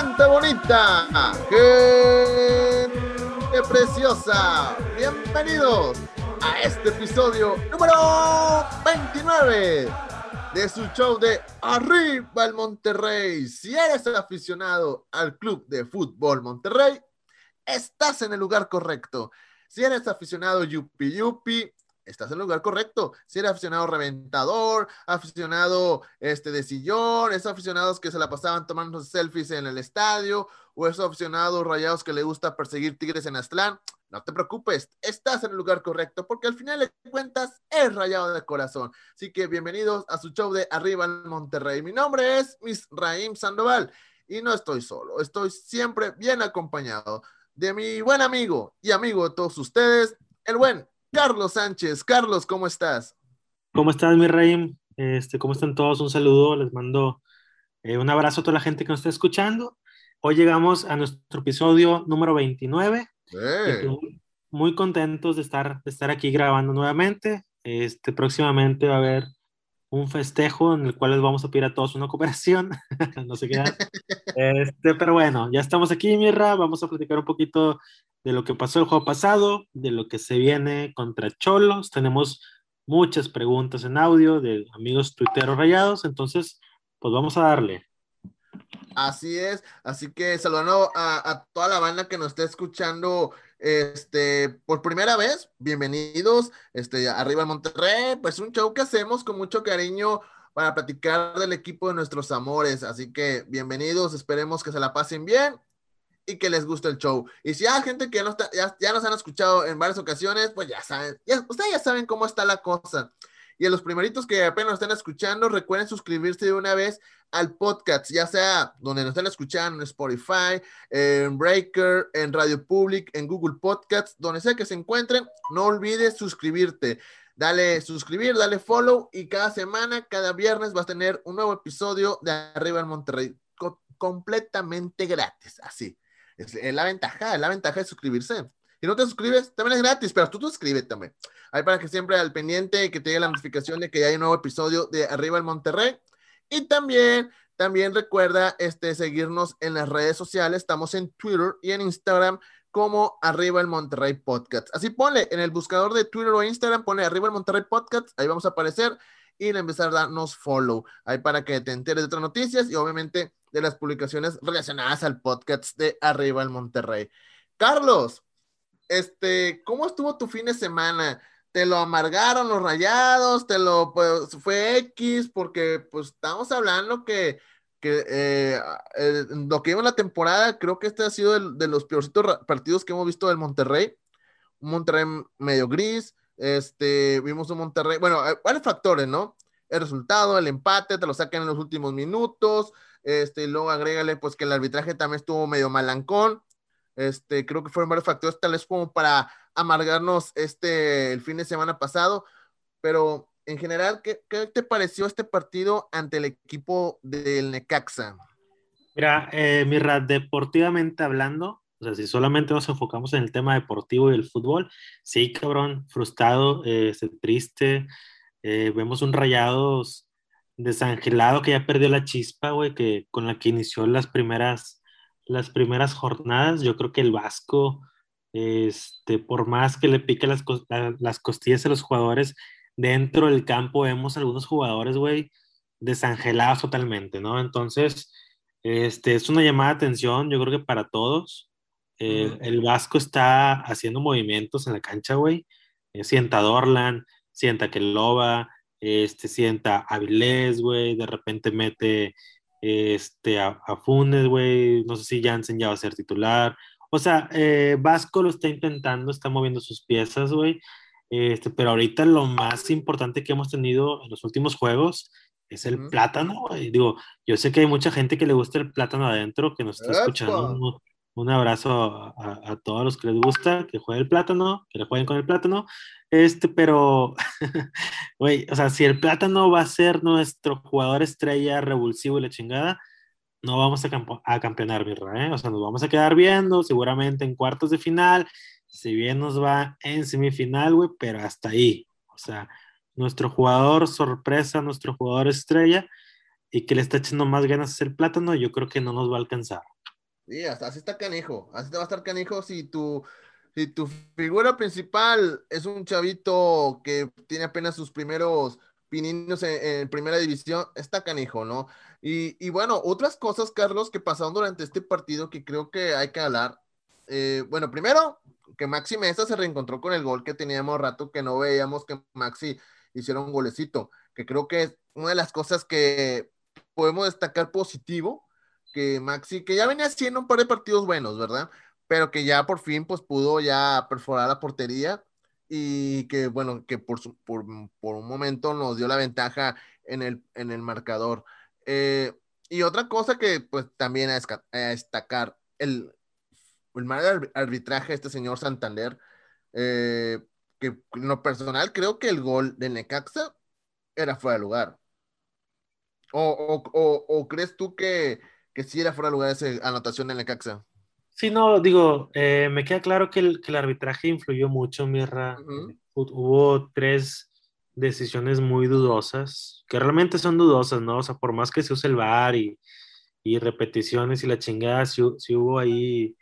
gente bonita, gente preciosa, bienvenidos a este episodio número 29 de su show de Arriba el Monterrey. Si eres aficionado al Club de Fútbol Monterrey, estás en el lugar correcto. Si eres aficionado Yupi Yupi, estás en el lugar correcto. Si eres aficionado reventador, aficionado este, de sillón, esos aficionados que se la pasaban tomando selfies en el estadio, o esos aficionados rayados que le gusta perseguir tigres en Aztlán, no te preocupes, estás en el lugar correcto, porque al final de cuentas es rayado de corazón. Así que bienvenidos a su show de Arriba en Monterrey. Mi nombre es Miss Raim Sandoval y no estoy solo, estoy siempre bien acompañado de mi buen amigo y amigo de todos ustedes, el buen Carlos Sánchez. Carlos, ¿cómo estás? ¿Cómo estás, mi rey? Este, ¿Cómo están todos? Un saludo, les mando eh, un abrazo a toda la gente que nos está escuchando. Hoy llegamos a nuestro episodio número 29. Muy contentos de estar, de estar aquí grabando nuevamente. Este, próximamente va a haber un festejo en el cual les vamos a pedir a todos una cooperación. no sé qué. Este, pero bueno, ya estamos aquí, Mirra. Vamos a platicar un poquito de lo que pasó el juego pasado, de lo que se viene contra Cholos. Tenemos muchas preguntas en audio de amigos tuiteros rayados, entonces, pues vamos a darle. Así es, así que saludando a, toda la banda que nos está escuchando este, por primera vez, bienvenidos, este, arriba en Monterrey, pues un show que hacemos con mucho cariño para platicar del equipo de nuestros amores, así que bienvenidos, esperemos que se la pasen bien y que les guste el show. Y si hay gente que no está, ya, nos han escuchado en varias ocasiones, pues ya saben, ustedes ya saben cómo está la cosa. Y a los primeritos que apenas están escuchando, recuerden suscribirse de una vez al podcast, ya sea donde nos estén escuchando, en Spotify, en Breaker, en Radio Public, en Google Podcasts, donde sea que se encuentren, no olvides suscribirte. Dale suscribir, dale follow y cada semana, cada viernes vas a tener un nuevo episodio de Arriba en Monterrey, completamente gratis, así. Es, la ventaja, la ventaja de suscribirse. Si no te suscribes, también es gratis, pero tú suscríbete también. Ahí para que siempre al pendiente que te llegue la notificación de que ya hay un nuevo episodio de Arriba el Monterrey. Y también, también recuerda este, seguirnos en las redes sociales. Estamos en Twitter y en Instagram como Arriba el Monterrey Podcast. Así ponle en el buscador de Twitter o Instagram, pone Arriba el Monterrey Podcast. Ahí vamos a aparecer y empezar a darnos follow. Ahí para que te enteres de otras noticias y obviamente de las publicaciones relacionadas al podcast de Arriba el Monterrey. Carlos, este, ¿cómo estuvo tu fin de semana? ¿Te lo amargaron los rayados? ¿Te lo pues, fue X? Porque pues estamos hablando que, que eh, lo que lleva la temporada, creo que este ha sido de los peorcitos partidos que hemos visto del Monterrey. Un Monterrey medio gris, este, vimos un Monterrey, bueno, varios factores, ¿no? El resultado, el empate, te lo sacan en los últimos minutos, este, y luego agrégale pues que el arbitraje también estuvo medio malancón, este, creo que fueron varios factores tal vez como para amargarnos este, el fin de semana pasado, pero en general, ¿qué, qué te pareció este partido ante el equipo del Necaxa? Mira, eh, deportivamente hablando, o sea, si solamente nos enfocamos en el tema deportivo y el fútbol, sí, cabrón, frustrado, eh, triste, eh, vemos un rayados desangelado que ya perdió la chispa, güey, que con la que inició las primeras, las primeras jornadas. Yo creo que el Vasco, este, por más que le pique las, las costillas a los jugadores, dentro del campo vemos algunos jugadores, güey, desangelados totalmente, ¿no? Entonces, este, es una llamada de atención, yo creo que para todos. Eh, el Vasco está haciendo movimientos en la cancha, güey. Eh, sienta Dorlan, sienta Keloba, este, sienta Avilés, güey, de repente mete este, a, Funes, güey, no sé si Jansen ya va a ser titular. O sea, eh, Vasco lo está intentando, está moviendo sus piezas, güey. Este, pero ahorita lo más importante que hemos tenido en los últimos juegos es el plátano, güey. Digo, yo sé que hay mucha gente que le gusta el plátano adentro, que nos está escuchando. Un, abrazo a, todos los que les gusta, que jueguen el plátano, que le jueguen con el plátano. Este, pero, güey, o sea, si el plátano va a ser nuestro jugador estrella revulsivo y la chingada, no vamos a, campeonar, birra, ¿eh? O sea, nos vamos a quedar viendo, seguramente en cuartos de final, si bien nos va en semifinal, güey, pero hasta ahí. O sea, nuestro jugador sorpresa, nuestro jugador estrella, y que le está echando más ganas el plátano, yo creo que no nos va a alcanzar. Sí, así está canijo. Así te va a estar canijo si tu, si tu figura principal es un chavito que tiene apenas sus primeros pininos en, primera división, está canijo, ¿no? Y, y, bueno, otras cosas, Carlos, que pasaron durante este partido que creo que hay que hablar. Eh, bueno, primero, que Maxi Mesa se reencontró con el gol que teníamos rato que no veíamos que Maxi hiciera un golecito, que creo que es una de las cosas que podemos destacar positivo que Maxi, que ya venía haciendo un par de partidos buenos, ¿verdad? Pero que ya por fin pues pudo ya perforar la portería y que bueno, que por, por, por, un momento nos dio la ventaja en el, en el marcador. Eh, y otra cosa que pues también a, destacar, el, el mal arbitraje de este señor Santander, eh, que en lo personal creo que el gol de Necaxa era fuera de lugar. O, o, o crees tú que, que si era fuera de lugar esa anotación en Necaxa. Sí, no, digo, eh, me queda claro que el, que el, arbitraje influyó mucho, Mirra. Hubo tres decisiones muy dudosas, que realmente son dudosas, ¿no? O sea, por más que se use el VAR y, y repeticiones y la chingada, si, si, hubo ahí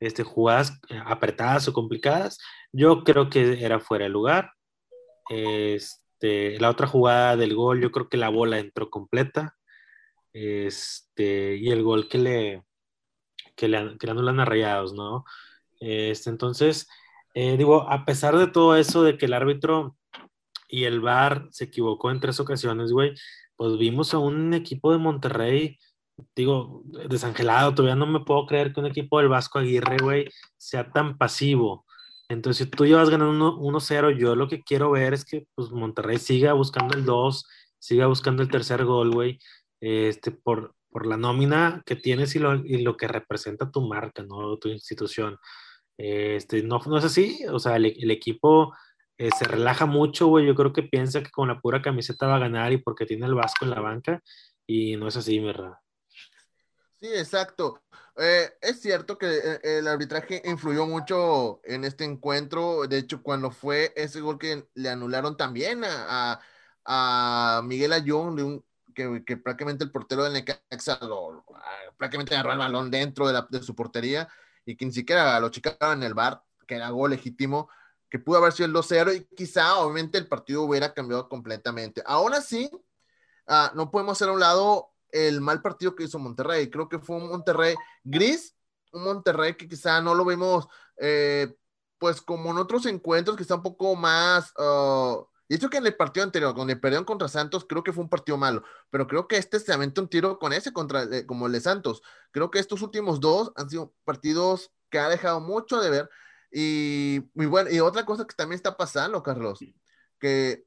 este, jugadas eh, apretadas o complicadas, yo creo que era fuera de lugar. Este, la otra jugada del gol, yo creo que la bola entró completa. Este, y el gol que le, que le, que le anulan ¿no? Este, entonces, eh, digo, a pesar de todo eso, de que el árbitro y el VAR se equivocó en tres ocasiones, güey, pues vimos a un equipo de Monterrey, digo, desangelado, todavía no me puedo creer que un equipo del Vasco Aguirre, güey, sea tan pasivo. Entonces, si tú llevas ganando 1-0, yo lo que quiero ver es que pues, Monterrey siga buscando el 2, siga buscando el tercer gol, güey este, por, por la nómina que tienes y lo, y lo, que representa tu marca, ¿no? Tu institución. Este, no, no es así, o sea, el, el equipo eh, se relaja mucho, güey. Yo creo que piensa que con la pura camiseta va a ganar y porque tiene el Vasco en la banca, y no es así, ¿verdad? Sí, exacto. Eh, es cierto que eh, el arbitraje influyó mucho en este encuentro. De hecho, cuando fue ese gol que le anularon también a, a, a Miguel Ayón de un, que, prácticamente el portero del Necaxa lo, ah, prácticamente agarró el balón dentro de, la, de, su portería y que ni siquiera lo checaron en el bar, que era gol legítimo, que pudo haber sido el 2-0 y quizá obviamente el partido hubiera cambiado completamente. Aún así, uh, no podemos hacer a un lado el mal partido que hizo Monterrey. Creo que fue un Monterrey gris, un Monterrey que quizá no lo vimos, eh, pues como en otros encuentros, que está un poco más... Uh, y esto que en el partido anterior, donde perdieron contra Santos, creo que fue un partido malo, pero creo que este se aventó un tiro con ese contra eh, como el de Santos. Creo que estos últimos dos han sido partidos que ha dejado mucho de ver. Y, muy bueno, y otra cosa que también está pasando, Carlos, que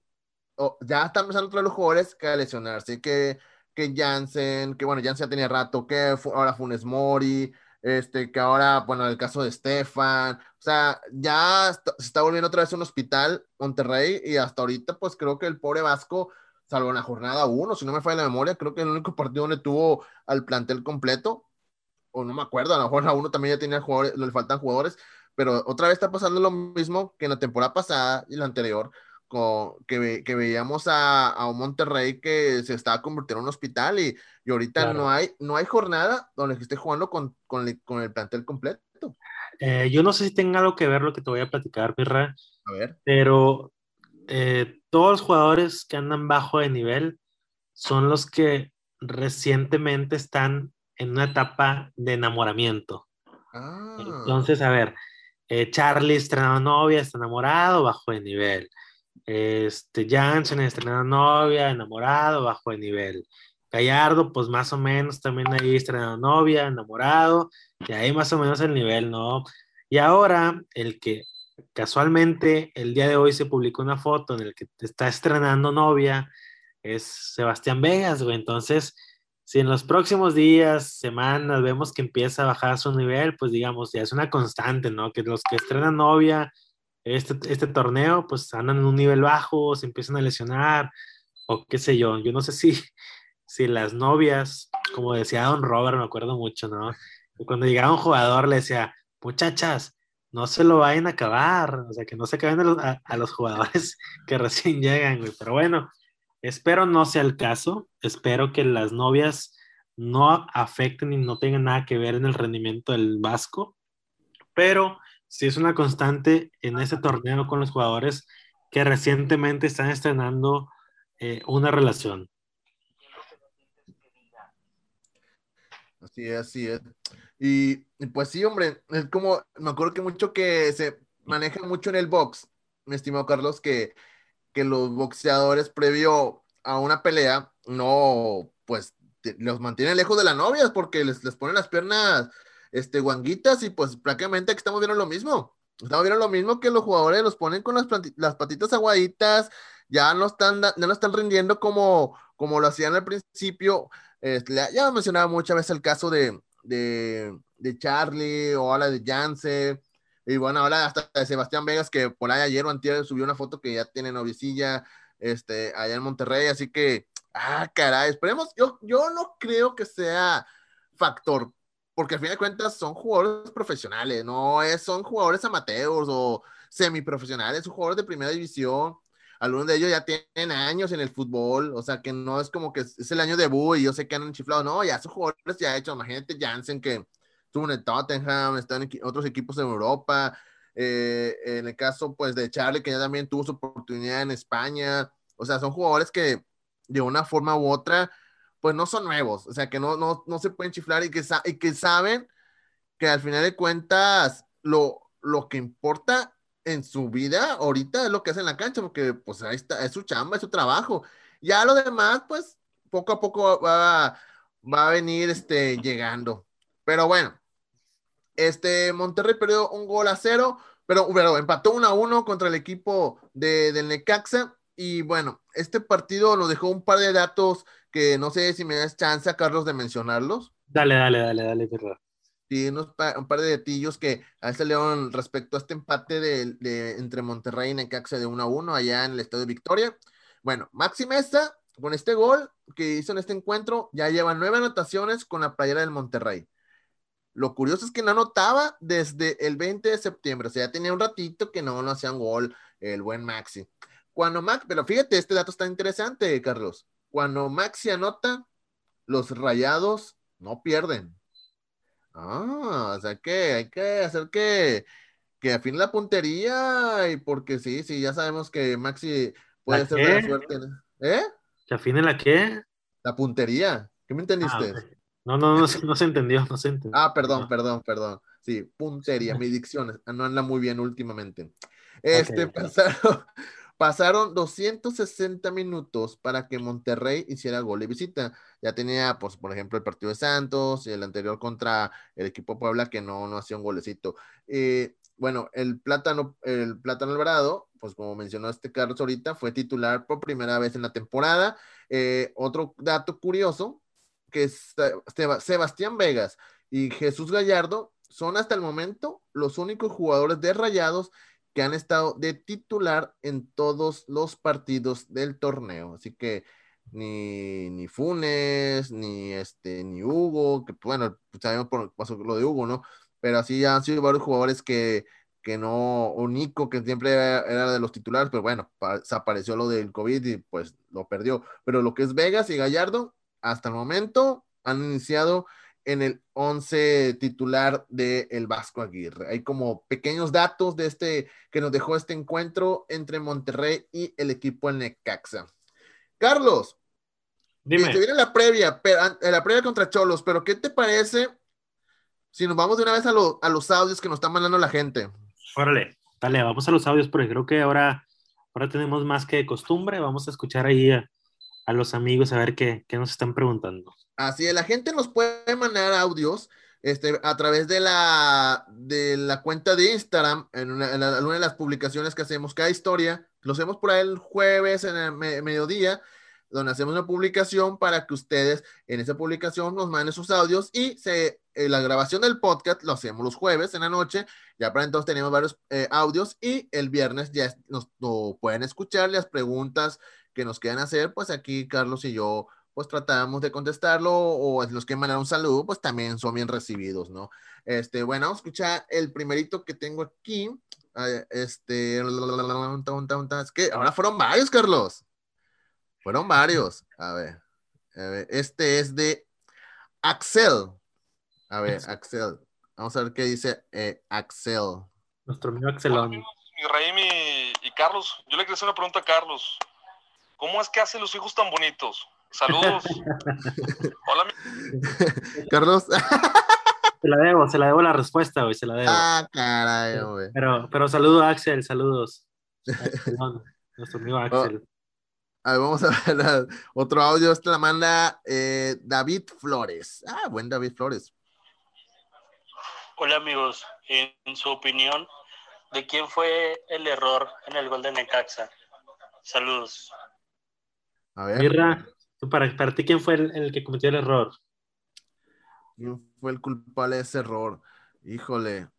oh, ya están empezando otros los jugadores que a lesionarse, que, que Jansen, que bueno, Jansen ya tenía rato, que ahora Funes Mori, este, que ahora, bueno, el caso de Stefan, sea, ya se está volviendo otra vez un hospital Monterrey y hasta ahorita, pues creo que el pobre Vasco, salvo en la jornada uno, si no me falla la memoria, creo que el único partido donde tuvo al plantel completo, o no me acuerdo, a lo mejor la uno también ya tenía jugadores, le faltan jugadores, pero otra vez está pasando lo mismo que en la temporada pasada y la anterior, que, que veíamos a, a, un Monterrey que se estaba convirtiendo en un hospital y, y ahorita claro. no, hay, no hay jornada donde esté jugando con, con, el, con el plantel completo. Eh, yo no sé si tenga algo que ver lo que te voy a platicar, Pirra. A ver. Pero eh, todos los jugadores que andan bajo de nivel son los que recientemente están en una etapa de enamoramiento. Ah. Entonces, a ver, eh, Charlie estrenado novia, está enamorado, bajo de nivel. Este, Jansen estrenado novia, enamorado, bajo de nivel. Gallardo, pues más o menos también ahí estrenado novia, enamorado, y ahí más o menos el nivel, ¿no? Y ahora, el que casualmente el día de hoy se publicó una foto en el que está estrenando novia es Sebastián Vegas, güey. Entonces, si en los próximos días, semanas, vemos que empieza a bajar su nivel, pues digamos, ya es una constante, ¿no? Que los que estrenan novia este, este torneo, pues andan en un nivel bajo, se empiezan a lesionar, o qué sé yo. Yo no sé si, si las novias, como decía Don Robert, me acuerdo mucho, ¿no? Cuando llegaba un jugador le decía, muchachas, no se lo vayan a acabar, o sea, que no se acaben a los, jugadores que recién llegan, güey. Pero bueno, espero no sea el caso, espero que las novias no afecten y no tengan nada que ver en el rendimiento del Vasco, pero sí es una constante en ese torneo con los jugadores que recientemente están estrenando eh, una relación. Así es, así es. Y, pues sí, hombre, es como, me acuerdo que mucho que se maneja mucho en el box, mi estimado Carlos, que, que los boxeadores previo a una pelea, no, pues los mantienen lejos de las novias porque les, les ponen las piernas este, guanguitas y pues prácticamente aquí estamos viendo lo mismo. Estamos viendo lo mismo que los jugadores los ponen con las, las patitas aguaditas, ya no están, ya no están rindiendo como, como lo hacían al principio. Este, ya mencionaba muchas veces el caso de, de, de Charlie o ahora de Janssen. Y bueno, ahora hasta de Sebastián Vegas, que por ahí ayer o antier subió una foto que ya tiene novicilla este, allá en Monterrey. Así que, ah, caray, esperemos. Yo, yo no creo que sea factor, porque al fin de cuentas son jugadores profesionales, no es, son jugadores amateurs o semiprofesionales, son jugadores de primera división algunos de ellos ya tienen años en el fútbol, o sea que no es como que es el año de debut y yo sé que han chiflado, no, ya esos jugadores ya ha hecho, imagínate Jansen que estuvo en el Tottenham, está en otros equipos en Europa, eh, en el caso pues de Charlie que ya también tuvo su oportunidad en España, o sea, son jugadores que de una forma u otra pues no son nuevos, o sea que no, no, no se pueden chiflar y que, y que saben que al final de cuentas lo, lo que importa en su vida ahorita es lo que hace en la cancha, porque pues ahí está, es su chamba, es su trabajo. Ya lo demás, pues poco a poco va, va a venir este, llegando. Pero bueno, este Monterrey perdió un gol a cero, pero, pero empató 1 a 1 contra el equipo de, del Necaxa. Y bueno, este partido nos dejó un par de datos que no sé si me das chance, Carlos, de mencionarlos. Dale, dale, dale, dale, verdad. Sí, un par de detillos que a este León respecto a este empate de, entre Monterrey y Necaxa de 1 a 1 allá en el Estadio Victoria. Bueno, Maxi Mesa, con este gol que hizo en este encuentro, ya lleva nueve anotaciones con la playera del Monterrey. Lo curioso es que no anotaba desde el 20 de septiembre, o sea, ya tenía un ratito que no, no hacía un gol el buen Maxi. Cuando Max, pero fíjate, este dato está interesante, Carlos. Cuando Maxi anota, los rayados no pierden. Ah, o sea que hay que hacer que, que afine la puntería y porque sí, sí, ya sabemos que Maxi puede ser de la suerte. ¿Eh? ¿Que afine la qué? La puntería. ¿Qué me entendiste? Ah, no, no, no, no, se entendió, no se entendió. Ah, perdón, perdón, perdón. Sí, puntería, mi dicción no anda muy bien últimamente. Este, pasaron, Pasaron 260 minutos para que Monterrey hiciera gol de visita. Ya tenía, pues, por ejemplo, el partido de Santos y el anterior contra el equipo Puebla que no, no hacía un golecito. Eh, bueno, el Plátano, el Plátano Alvarado, pues como mencionó este Carlos ahorita, fue titular por primera vez en la temporada. Eh, otro dato curioso, que Sebastián Vegas y Jesús Gallardo son hasta el momento los únicos jugadores de Rayados que han estado de titular en todos los partidos del torneo. Así que ni, ni Funes, ni este, ni Hugo, que bueno, sabemos por lo de Hugo, ¿no? Pero así han sido varios jugadores que, que no, o Nico, que siempre era, de los titulares, pero bueno, desapareció lo del COVID y pues lo perdió. Pero lo que es Vegas y Gallardo, hasta el momento han iniciado en el 11 titular del el Vasco Aguirre. Hay como pequeños datos de este que nos dejó este encuentro entre Monterrey y el equipo en Necaxa. Carlos, dime. Se viene la previa, la previa contra Cholos, pero ¿qué te parece si nos vamos de una vez a, a los audios que nos está mandando la gente? Órale, dale, vamos a los audios porque creo que ahora, ahora tenemos más que costumbre. Vamos a escuchar ahí a, los amigos a ver qué, qué nos están preguntando. Así es, la gente nos puede mandar audios este, a través de la, de la cuenta de Instagram, en una, de las publicaciones que hacemos, cada historia, lo hacemos por ahí el jueves en el mediodía, donde hacemos una publicación para que ustedes en esa publicación nos manden sus audios y se, eh, la grabación del podcast lo hacemos los jueves en la noche, ya para entonces tenemos varios eh, audios y el viernes ya nos pueden escuchar las preguntas que nos quieran hacer, pues aquí Carlos y yo pues tratamos de contestarlo o los que mandan un saludo, pues también son bien recibidos, ¿no? Este, bueno, vamos escuchar el primerito que tengo aquí. Este, es que ahora fueron varios, Carlos. Fueron varios. A ver, a ver, este es de Axel. A ver, Axel. Vamos a ver qué dice eh, Axel. Nuestro amigo Axelón. Mi Raim y, y Carlos, yo le quería hacer una pregunta a Carlos. ¿Cómo es que hace los hijos tan bonitos? Saludos. Hola, mi- Carlos. Se la debo, se la debo la respuesta, güey, se la debo. ah, caray, güey. Pero, pero saludo a Axel, saludos. Axelón, nuestro amigo Axel. A ver, vamos a ver la- otro audio. Este la manda eh, David Flores. Ah, buen David Flores. Hola amigos, en su opinión, ¿de quién fue el error en el gol de Necaxa? Saludos. A ver, Mirra, tú para, para ti, ¿quién fue el, el que cometió el error? ¿quién fue el culpable de ese error? Híjole.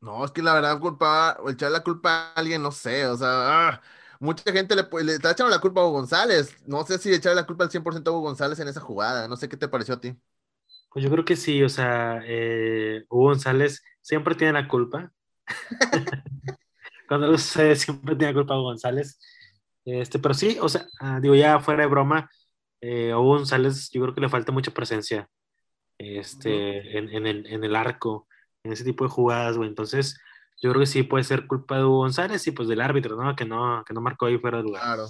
No, es que la verdad, culpa, o echar la culpa a alguien, no sé, o sea, ah, mucha gente le, le está echando la culpa a Hugo González. No sé si echarle la culpa al 100% a Hugo González en esa jugada. No sé qué te pareció a ti. Pues yo creo que sí, o sea, eh, Hugo González siempre tiene la culpa. Cuando lo sucede, siempre tiene la culpa Hugo González. Este, pero sí, o sea, ah, digo, ya fuera de broma, eh, a Hugo González yo creo que le falta mucha presencia este, en, en el, en el arco, en ese tipo de jugadas, güey. Entonces, yo creo que sí puede ser culpa de Hugo González y pues del árbitro, ¿no? Que no, que no marcó ahí fuera de lugar. Claro.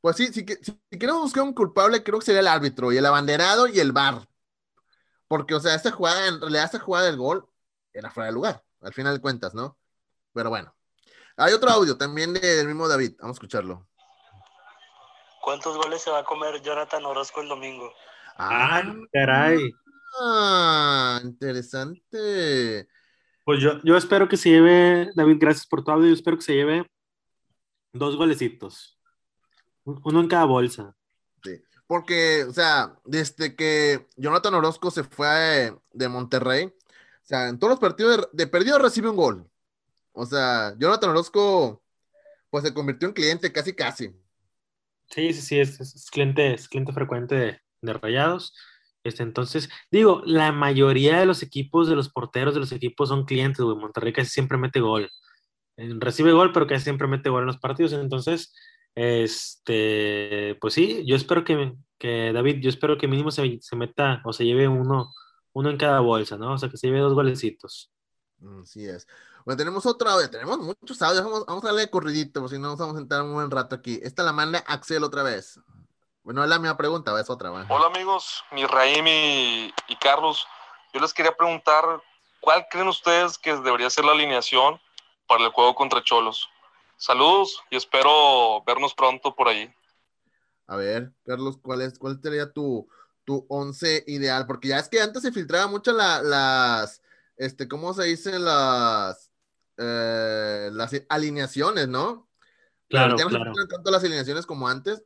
Pues sí, si, que- si queremos buscar un culpable, creo que sería el árbitro y el abanderado y el VAR. Porque, o sea, esta jugada, en realidad, esta jugada del gol era fuera de lugar, al final de cuentas, ¿no? Pero bueno. Hay otro audio también de- del mismo David. Vamos a escucharlo. ¿Cuántos goles se va a comer Jonathan Orozco el domingo? ¡Ah, caray! Ah, interesante. Pues yo, yo espero que se lleve, David, gracias por tu audio, yo espero que se lleve dos golecitos. Un- Uno en cada bolsa. Porque, o sea, desde que Jonathan Orozco se fue eh, de Monterrey, o sea, en todos los partidos de, de perdido recibe un gol. O sea, Jonathan Orozco, pues se convirtió en cliente casi casi. Sí, sí, sí, es, es- es cliente, es cliente frecuente de, de Rayados. Este, entonces, digo, la mayoría de los equipos, de los porteros de los equipos son clientes, güey. Monterrey casi siempre mete gol. Eh, Recibe gol, pero casi siempre mete gol en los partidos. Entonces, este, pues sí, yo espero que, que David, yo espero que mínimo se, se meta o se lleve uno, uno en cada bolsa, ¿no? O sea, que se lleve dos golecitos. Así es. Bueno, tenemos otro audio, tenemos muchos audios, vamos, vamos a darle corridito, si no nos vamos a sentar un buen rato aquí. Esta la manda Axel otra vez. Bueno, es la misma pregunta, es otra, ¿va? Hola amigos, mi Raim y, y Carlos. Yo les quería preguntar, ¿cuál creen ustedes que debería ser la alineación para el juego contra Cholos? Saludos y espero vernos pronto por ahí. A ver, Carlos, ¿cuál es, cuál sería tu, tu once ideal? Porque ya es que antes se filtraba mucho la- las, este, ¿cómo se dice? Las, eh, las alineaciones, ¿no? Claro, ya no claro. se filtran tanto las alineaciones como antes,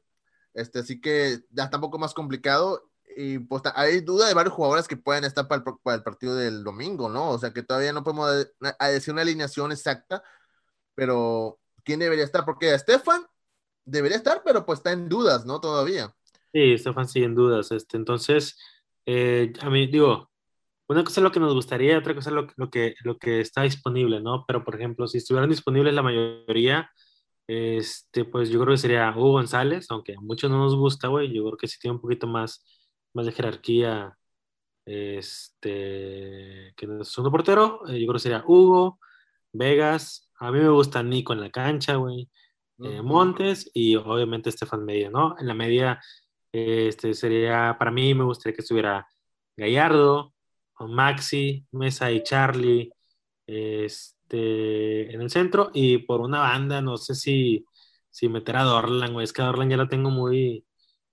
este, así que ya está un poco más complicado y pues hay duda de varios jugadores que pueden estar para el, partido del domingo, ¿no? O sea que todavía no podemos decir una alineación exacta, pero ¿quién debería estar? Porque Estefan debería estar, pero pues está en dudas, ¿no? Todavía. Sí, Estefan, sí, en dudas. Este, entonces, eh, a mí, digo, una cosa es lo que nos gustaría, otra cosa es lo, lo que, lo que está disponible, ¿no? Pero, por ejemplo, si estuvieran disponibles la mayoría, este, pues yo creo que sería Hugo González, aunque a muchos no nos gusta, güey, yo creo que sí tiene un poquito más, más de jerarquía, este, que el segundo portero, eh, yo creo que sería Hugo, Vegas, a mí me gusta Nico en la cancha, güey, eh. Montes y obviamente Estefan Media, ¿no? En la media, este sería, para mí me gustaría que estuviera Gallardo, Maxi, Mesa y Charlie, este, en el centro y por una banda, no sé si, si meter a Dorlan, güey, es que a Dorlan ya la tengo muy,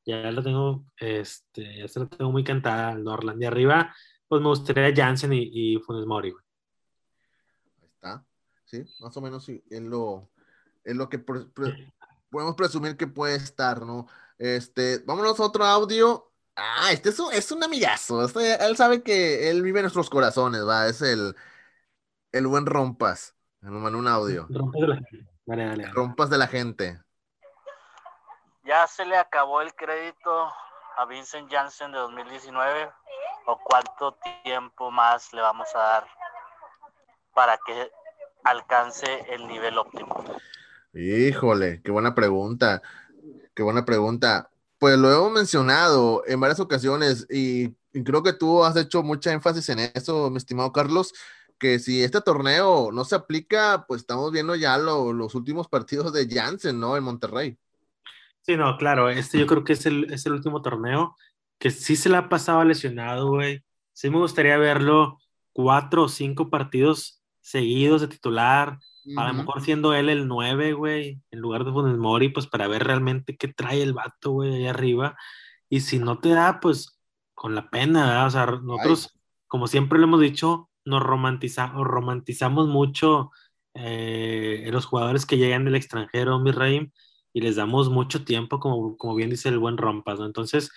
ya la tengo, este, ya la tengo muy cantada Dorlan. De arriba, pues me gustaría Jansen y, Funes Mori, güey. Ahí está. Sí, más o menos sí, es lo, es lo que podemos presumir que puede estar, ¿no? Este, vámonos a otro audio. Ah, este es un, es un amigazo. Este, él sabe que él vive en nuestros corazones, va. Es el, el buen Rompas. Me mandó un audio. Rompas de la gente. Dale, dale, dale. Rompas de la gente. ¿Ya se le acabó el crédito a Vincent Janssen de 2019? ¿O cuánto tiempo más le vamos a dar para que alcance el nivel óptimo? Híjole, qué buena pregunta. Qué buena pregunta. pues lo hemos mencionado en varias ocasiones y, creo que tú has hecho mucha énfasis en eso, mi estimado Carlos, que si este torneo no se aplica, pues estamos viendo ya los últimos partidos de Janssen, ¿no? En Monterrey. Sí, no, claro, este yo creo que es el, es el último torneo que sí se le ha pasado lesionado, güey. Sí me gustaría verlo cuatro o cinco partidos seguidos de titular, a lo mejor siendo él el 9, güey, en lugar de Funes Mori, pues para ver realmente qué trae el vato, güey, ahí arriba. Y si no te da, pues con la pena, ¿verdad? O sea, nosotros, como siempre lo hemos dicho, nos romantizamos mucho eh, los jugadores que llegan del extranjero, mi rey, y les damos mucho tiempo, como, como bien dice el buen Rompas, ¿no? Entonces,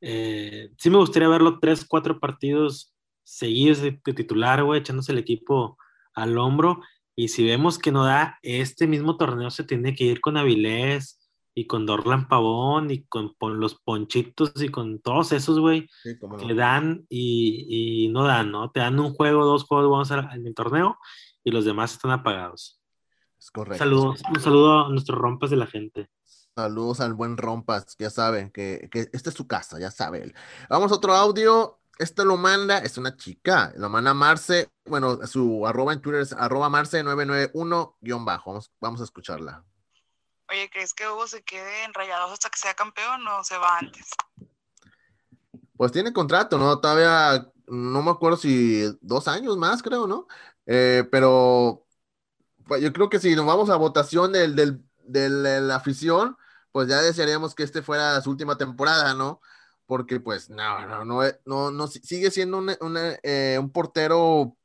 eh, sí me gustaría verlo tres, cuatro partidos seguidos de titular, güey, echándose el equipo al hombro y si vemos que no da, este mismo torneo se tiene que ir con Avilés y con Dorlan Pavón y con, los Ponchitos y con todos esos, güey, que dan y, no dan, ¿no? Te dan un juego, dos juegos, vamos a en el torneo y los demás están apagados. Es correcto. Saludos, un saludo a nuestros rompas de la gente. Saludos al buen Rompas, ya sabe que, que esta es su casa, ya sabe él. Vamos a otro audio. Esto lo manda, es una chica, lo manda Marce, bueno, su arroba en Twitter es arroba Marce991 guion bajo. Vamos, a escucharla. Oye, ¿crees que Hugo se quede en Rayados hasta que sea campeón o se va antes? Pues tiene contrato, ¿no? Todavía, no me acuerdo si dos años más, creo, ¿no? Eh, pero pues, yo creo que si nos vamos a votación del, del, de la afición, pues ya desearíamos que este fuera su última temporada, ¿no? porque pues no, no, no, eh, no, no sigue siendo eh, un portero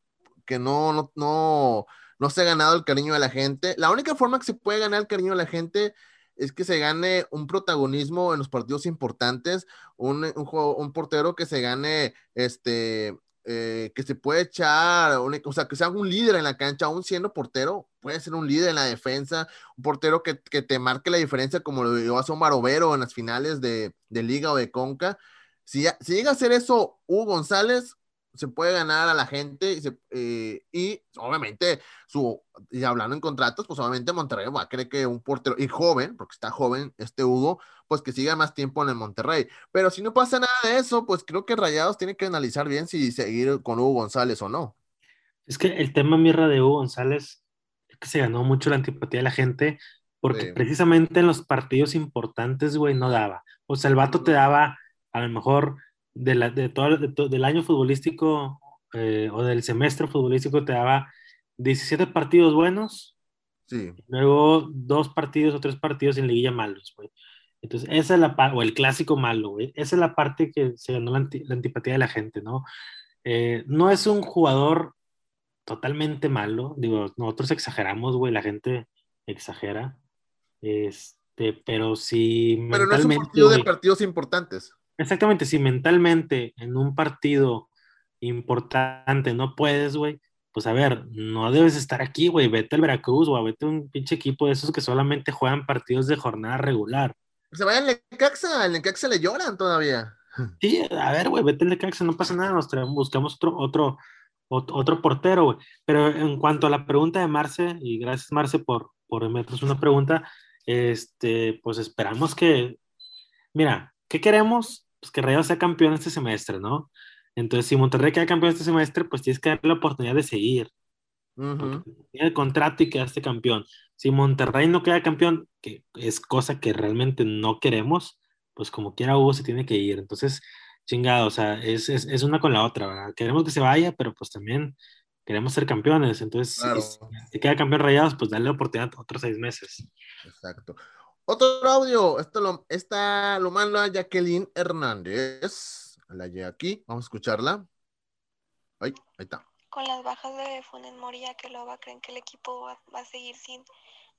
que no, no, no, no se ha ganado el cariño de la gente. La única forma que se puede ganar el cariño de la gente es que se gane un protagonismo en los partidos importantes, un, un, portero que se gane este, eh, que se puede echar, o sea, que sea un líder en la cancha, aún siendo portero, puede ser un líder en la defensa, un portero que, te marque la diferencia como lo dio a un Barovero en las finales de, Liga o de Conca. Si, si llega a hacer eso Hugo González, se puede ganar a la gente y, eh, y obviamente, su, y hablando en contratos, pues obviamente Monterrey va a creer que un portero, y joven, porque está joven este Hugo, pues que siga más tiempo en el Monterrey. Pero si no pasa nada de eso, pues creo que Rayados tiene que analizar bien si seguir con Hugo González o no. Es que el tema mirra de Hugo González es que se ganó mucho la antipatía de la gente porque precisamente en los partidos importantes, güey, no daba. O sea, el vato te daba a lo mejor de, la, de todo, del año futbolístico eh, o del semestre futbolístico te daba 17 partidos buenos. Sí. Luego dos partidos o tres partidos en liguilla malos, güey. Entonces, esa es la parte, o el clásico malo, güey. Esa es la parte que se ganó la, antipatía de la gente, ¿no? Eh, no es un jugador totalmente malo, digo, nosotros exageramos, güey, la gente exagera. Este, pero si. Pero no es un partido de partidos importantes. Exactamente, si mentalmente en un partido importante no puedes, güey, pues a ver, no debes estar aquí, güey, vete al Veracruz o vete a un pinche equipo de esos que solamente juegan partidos de jornada regular. Se vaya al Necaxa, al Necaxa le lloran todavía. Sí, a ver, güey, vete al Necaxa, no pasa nada, nos traemos, buscamos otro, otro, otro portero, güey. Pero en cuanto a la pregunta de Marce, y gracias Marce por, por meternos una pregunta, este, pues esperamos que, mira, ¿qué queremos? Pues que Rayados sea campeón este semestre, ¿no? Entonces, si Monterrey queda campeón este semestre, pues tienes que darle la oportunidad de seguir. Tiene el contrato y quedaste campeón. Si Monterrey no queda campeón, que es cosa que realmente no queremos, pues como quiera Hugo se tiene que ir. Entonces, chingado, o sea, es, es, es una con la otra, ¿verdad? Queremos que se vaya, pero pues también queremos ser campeones. Entonces, si, queda campeón Rayados, pues dale la oportunidad otros seis meses. Exacto. Otro audio, esto lo, esta lo manda Jacqueline Hernández. La lleva aquí, vamos a escucharla. Ahí, ahí está. Con las bajas de Funes Mori que lo va, ¿creen que el equipo va, a seguir sin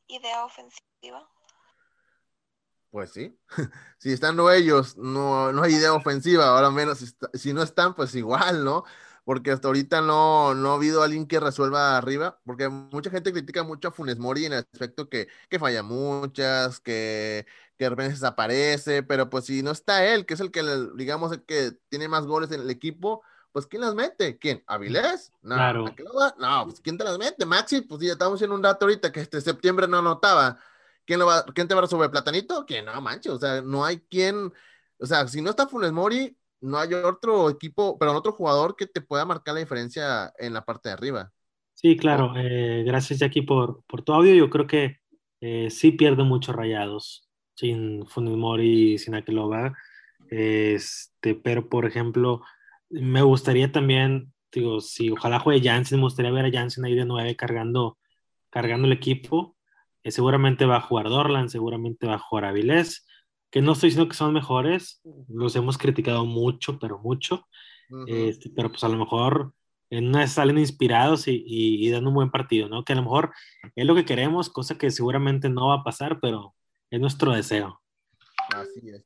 idea ofensiva? Pues sí, si están ellos, no, no hay idea ofensiva, ahora menos si no están, pues igual, ¿no? Porque hasta ahorita no, no ha habido alguien que resuelva arriba, porque mucha gente critica mucho a Funes Mori en el aspecto que, que falla muchas, que, que de repente desaparece, pero pues si no está él, que es el que, digamos, el que tiene más goles en el equipo, pues ¿quién las mete? ¿Quién? ¿Avilés? No, claro. no, pues ¿quién te las mete? Maxi, pues ya estamos en un dato ahorita que este septiembre no anotaba. ¿quién, lo va, ¿quién te va a resolver? ¿Platanito? Que no manches, o sea, no hay quien, o sea, si no está Funes Mori, no hay otro equipo, pero otro jugador que te pueda marcar la diferencia en la parte de arriba. Sí, claro. Eh, gracias, Jackie, por, por tu audio. Yo creo que eh, sí pierde muchos rayados sin Funes Mori y sin Akeloba. Este, pero, por ejemplo, me gustaría también, digo, si ojalá juegue Jansen, me gustaría ver a Jansen ahí de nueve cargando, cargando el equipo. Eh, seguramente va a jugar Dorlan, seguramente va a jugar Avilés, que no estoy diciendo que son mejores, los hemos criticado mucho, pero mucho. Este, pero pues a lo mejor en una vez salen inspirados y, y, y dando un buen partido, ¿no? Que a lo mejor es lo que queremos, cosa que seguramente no va a pasar, pero es nuestro deseo. Así es.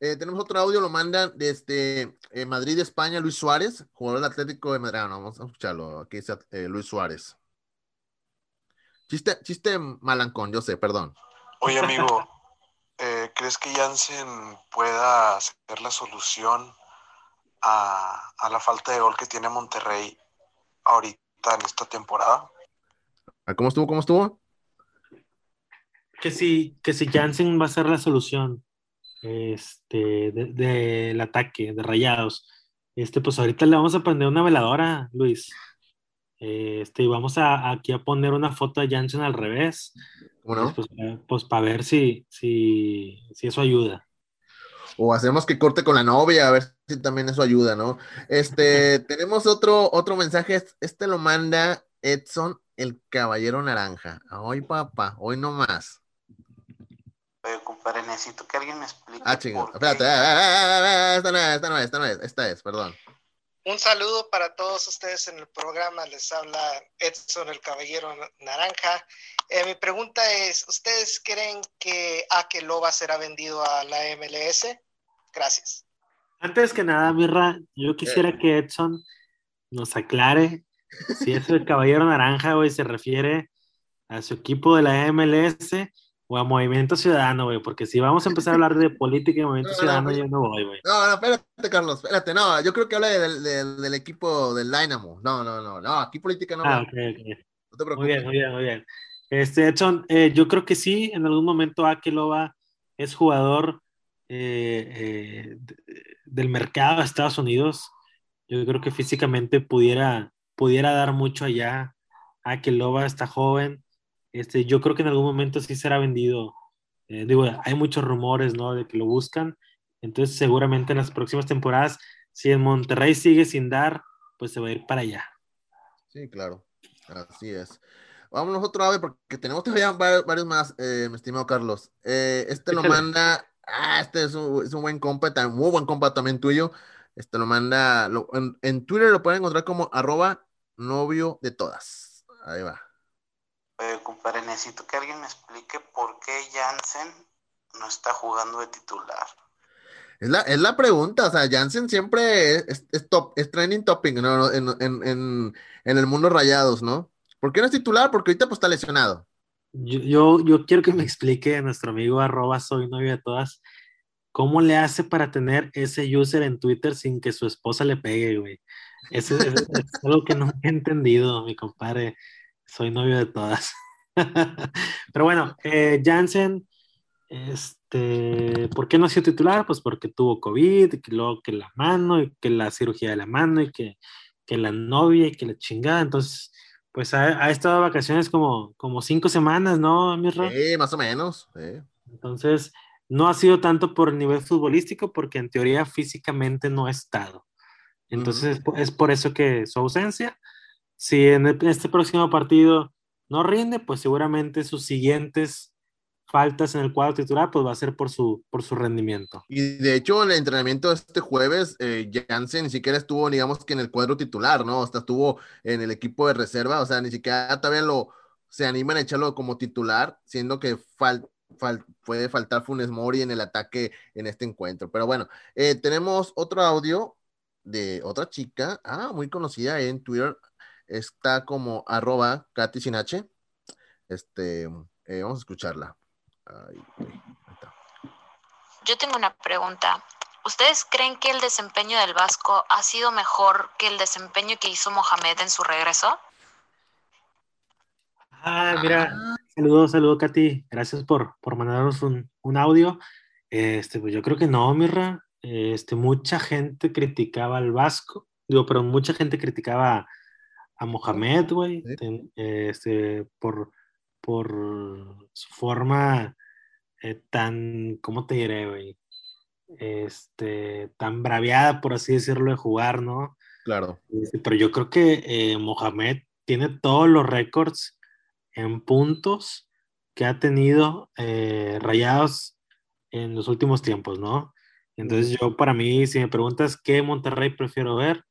Eh, tenemos otro audio, lo mandan desde eh, Madrid, España, Luis Suárez, jugador del Atlético de Madrid. Ah, no, vamos a escucharlo. Aquí dice eh, Luis Suárez. Chiste, chiste malancón, yo sé, perdón. Oye, amigo, eh, ¿crees que Jansen pueda ser la solución a, a la falta de gol que tiene Monterrey ahorita en esta temporada? Ah, ¿Cómo estuvo? ¿Cómo estuvo? Que si, que si Jansen va a ser la solución este, del de, del ataque de rayados, este, pues ahorita le vamos a prender una veladora, Luis. Este, y vamos a, aquí a poner una foto de Jansen al revés. ¿Cómo no? Pues, pues para ver si, si, si eso ayuda. O hacemos que corte con la novia, a ver si también eso ayuda, ¿no? Este, tenemos otro, otro mensaje, este lo manda Edson, el caballero naranja. Hoy, papá, hoy no más. Oye, compadre, necesito que alguien me explique. Ah, qué Espérate, ah, ah, ah, ah, esta no es, esta no es, esta no es, esta es, perdón. Un saludo para todos ustedes en el programa. Les habla Edson, el Caballero Naranja. Eh, mi pregunta es, ¿ustedes creen que Akeloba será vendido a la MLS? Gracias. Antes que nada, Mirra, yo quisiera que Edson nos aclare si es el Caballero Naranja, güey, se refiere a su equipo de la MLS o a Movimiento Ciudadano, güey, porque si vamos a empezar a hablar de política y Movimiento No, no, Ciudadano, no. yo no voy, güey. No, no, espérate, Carlos, espérate, no, yo creo que habla del, del, del equipo del Dynamo. No, no, no, no, aquí política no. Ah, va. ok, ok. No te Muy preocupes. bien, muy bien, muy bien. Este, Edson, eh, yo creo que sí, en algún momento Akeloba es jugador eh, eh, de- del mercado de Estados Unidos. Yo creo que físicamente pudiera, pudiera dar mucho allá. Akeloba está joven. Este, yo creo que en algún momento sí será vendido. Eh, digo, hay muchos rumores, ¿no? De que lo buscan. Entonces, seguramente en las próximas temporadas, si en Monterrey sigue sin dar, pues se va a ir para allá. Sí, claro. Así es. Vámonos otro ave porque tenemos todavía va- varios más, eh, mi estimado Carlos. Eh, este lo manda. Ah, este es un, es un buen compa, tam- muy buen compa también tuyo. Este lo manda. lo- en, en Twitter lo pueden encontrar como arroba novio de todas. Ahí va. Oye, compadre, necesito que alguien me explique por qué Jansen no está jugando de titular. Es la, es la pregunta, o sea, Jansen siempre es, top, es trending topping ¿no? en, en, en, en el mundo rayados, ¿no? ¿Por qué no es titular? Porque ahorita pues está lesionado. Yo, yo, yo quiero que me explique nuestro amigo arroba soy novio de todas, cómo le hace para tener ese user en Twitter sin que su esposa le pegue, güey. Ese es, es algo que no he entendido, mi compadre. Soy novio de todas. Pero bueno, eh, Jansen, este, ¿por qué no ha sido titular? Pues porque tuvo COVID, y que luego que la mano, y que la cirugía de la mano, y que, que la novia, y que la chingada. Entonces, pues ha, ha estado de vacaciones como, como cinco semanas, ¿no, Mirra? Sí, más o menos. sí. Entonces, no ha sido tanto por el nivel futbolístico, porque en teoría físicamente no ha estado. Entonces, es por- es por eso que su ausencia. Si en el- este próximo partido no rinde, pues seguramente sus siguientes faltas en el cuadro titular, pues va a ser por su, por su rendimiento. Y de hecho, el entrenamiento de este jueves, eh, Jansen ni siquiera estuvo, digamos que en el cuadro titular, ¿no? Hasta estuvo en el equipo de reserva, o sea, ni siquiera todavía lo se animan a echarlo como titular, siendo que fal- puede faltar Funes Mori en el ataque en este encuentro. Pero bueno, eh, tenemos otro audio de otra chica, ah, muy conocida en Twitter, está como arroba Katy sin H. Este, eh, vamos a escucharla. Ay, güey, ahí está. Yo tengo una pregunta. ¿Ustedes creen que el desempeño del Vasco ha sido mejor que el desempeño que hizo Mohamed en su regreso? Ah, mira, Saludos, saludos, Katy. Gracias por, por mandarnos un, un audio. Este, pues yo creo que no, Mirra. Este, mucha gente criticaba al Vasco, digo, pero mucha gente criticaba a Mohamed, güey, este, por, por su forma eh, tan, ¿cómo te diré, güey? Este, tan braviada, por así decirlo, de jugar, ¿no? Claro. Este, pero yo creo que eh, Mohamed tiene todos los récords en puntos que ha tenido eh, rayados en los últimos tiempos, ¿no? Entonces yo para mí, si me preguntas qué Monterrey prefiero ver,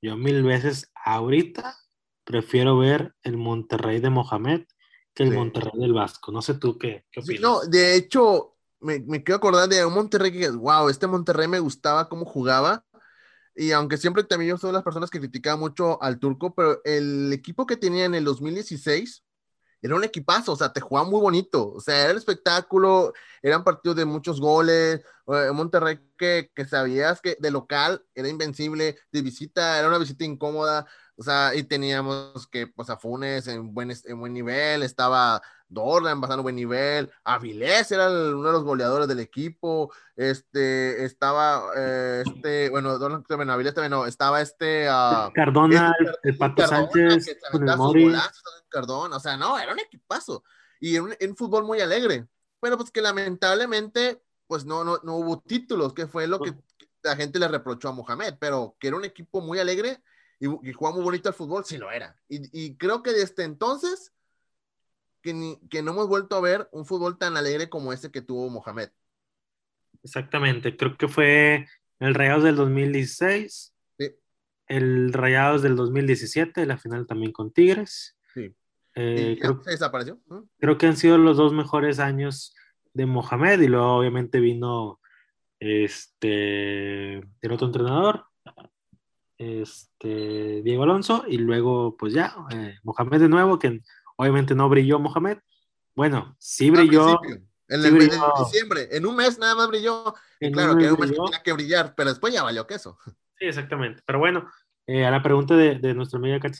yo mil veces ahorita prefiero ver el Monterrey de Mohamed que el Monterrey del Vasco. No sé tú qué, opinas. no, de hecho, me, me quiero acordar de un Monterrey que, wow, este Monterrey me gustaba cómo jugaba. Y aunque siempre también yo soy de las personas que criticaba mucho al turco, pero el equipo que tenía en el 2016 era un equipazo, o sea, te jugaba muy bonito, o sea, era el espectáculo, eran partidos de muchos goles, eh, Monterrey que, que sabías que de local era invencible, de visita era una visita incómoda, o sea, y teníamos que, pues, a Funes en buen, en buen nivel, estaba Dorlan pasando buen nivel, Avilés era uno de los goleadores del equipo, este, estaba, eh, este, bueno, Dorlan, bueno, Avilés también no, estaba este... Uh, Cardona, este, el Pato Sánchez, con el Mori. Cardona, o sea, no, era un equipazo, y en un, fútbol muy alegre, pero pues que lamentablemente, pues no, no, no hubo títulos, que fue lo que la gente le reprochó a Mohamed, pero que era un equipo muy alegre, y, y jugaba muy bonito al fútbol, sí lo era. Y, creo que desde entonces que, que no hemos vuelto a ver un fútbol tan alegre como ese que tuvo Mohamed. Exactamente, creo que fue el Rayados del 2016, sí. el Rayados del 2017, la final también con Tigres. Sí. Eh, creo, se desapareció. Creo que han sido los dos mejores años de Mohamed y luego obviamente vino este el otro entrenador, este, Diego Alonso y luego pues ya, eh, Mohamed de nuevo, que obviamente no brilló Mohamed. Bueno, sí brilló. En, el, diciembre, en un mes nada más brilló. Y claro, que un mes tenía que brillar, pero después ya valió queso. Sí, exactamente. Pero bueno, eh, a la pregunta de, de nuestra amiga Katy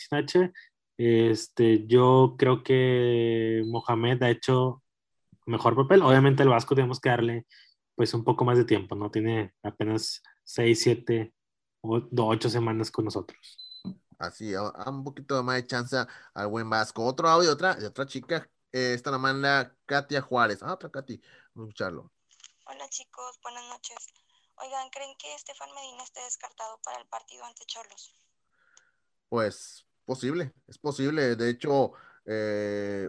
este, yo creo que Mohamed ha hecho mejor papel. Obviamente el Vasco tenemos que darle pues un poco más de tiempo, ¿no? Tiene apenas 6, 7 ocho semanas con nosotros. Así, un poquito más de chance al buen Vasco. Otro audio, otra, de otra chica, eh, esta la manda Katia Juárez. Ah, otra Katy, vamos a escucharlo. Hola chicos, buenas noches. Oigan, ¿creen que Estefan Medina esté descartado para el partido ante Cholos? Pues posible, es posible. De hecho, eh,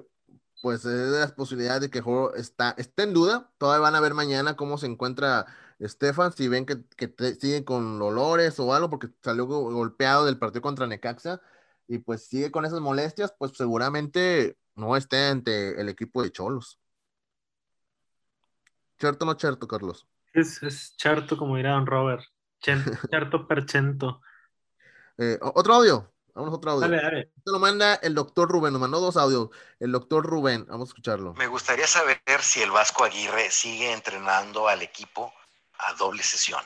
pues es de las posibilidades de que el juego está, está en duda. Todavía van a ver mañana cómo se encuentra Estefan, si ven que, que sigue con dolores o algo, porque salió golpeado del partido contra Necaxa y pues sigue con esas molestias, pues seguramente no esté ante el equipo de Cholos. ¿Cierto o no cierto, Carlos? Es, es charto, como dirá don Robert. Charto percento. Eh, otro audio. Vamos a otro audio. Dale, dale. Esto lo manda el doctor Rubén, nos mandó dos audios. El doctor Rubén, vamos a escucharlo. Me gustaría saber si el Vasco Aguirre sigue entrenando al equipo a doble sesión?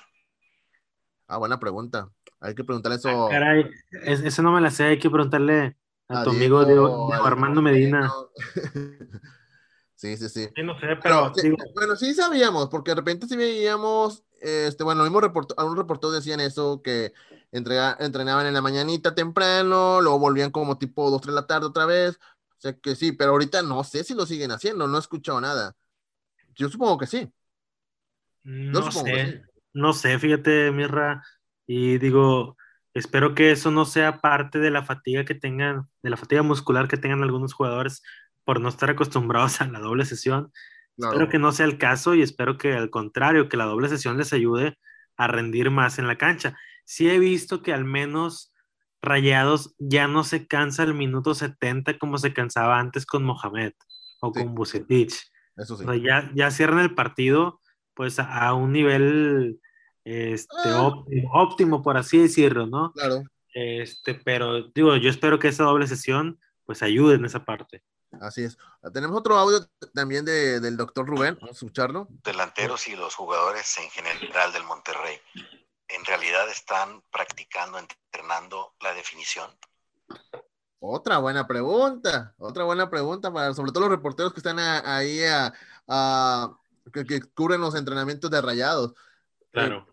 Ah, buena pregunta. Hay que preguntarle eso. Ah, caray, eso no me la sé, hay que preguntarle a, tu amigo Diego, Armando Medina. sí, sí, sí. no sé, pero, bueno, sí sabíamos, porque de repente sí veíamos, este, bueno, mismo reporto, algunos reporteros decían eso, que entrenaban en la mañanita temprano, luego volvían como tipo 2, 3 de la tarde otra vez. O sea que sí, pero ahorita no sé si lo siguen haciendo, no he escuchado nada. Yo supongo que sí. No, sé, no sé, fíjate, Mirra, y digo, espero que eso no sea parte de la fatiga que tengan, de la fatiga muscular que tengan algunos jugadores por no estar acostumbrados a la doble sesión. Espero que no sea el caso y espero que al contrario, que la doble sesión les ayude a rendir más en la cancha. Sí he visto que al menos Rayados ya no se cansa el minuto 70 como se cansaba antes con Mohamed o con Bucetich. Eso sí. ya, ya cierran el partido pues a, un nivel este, ah. óptimo, por así decirlo, ¿no? Claro. Este, pero digo, yo espero que esa doble sesión pues ayude en esa parte. Así es. Tenemos otro audio también de, del doctor Rubén, vamos a escucharlo. Delanteros y los jugadores en general del Monterrey, ¿en realidad están practicando, entrenando la definición? Otra buena pregunta, otra buena pregunta para sobre todo los reporteros que están a- ahí a, a- que, que cubren los entrenamientos de rayados. Claro.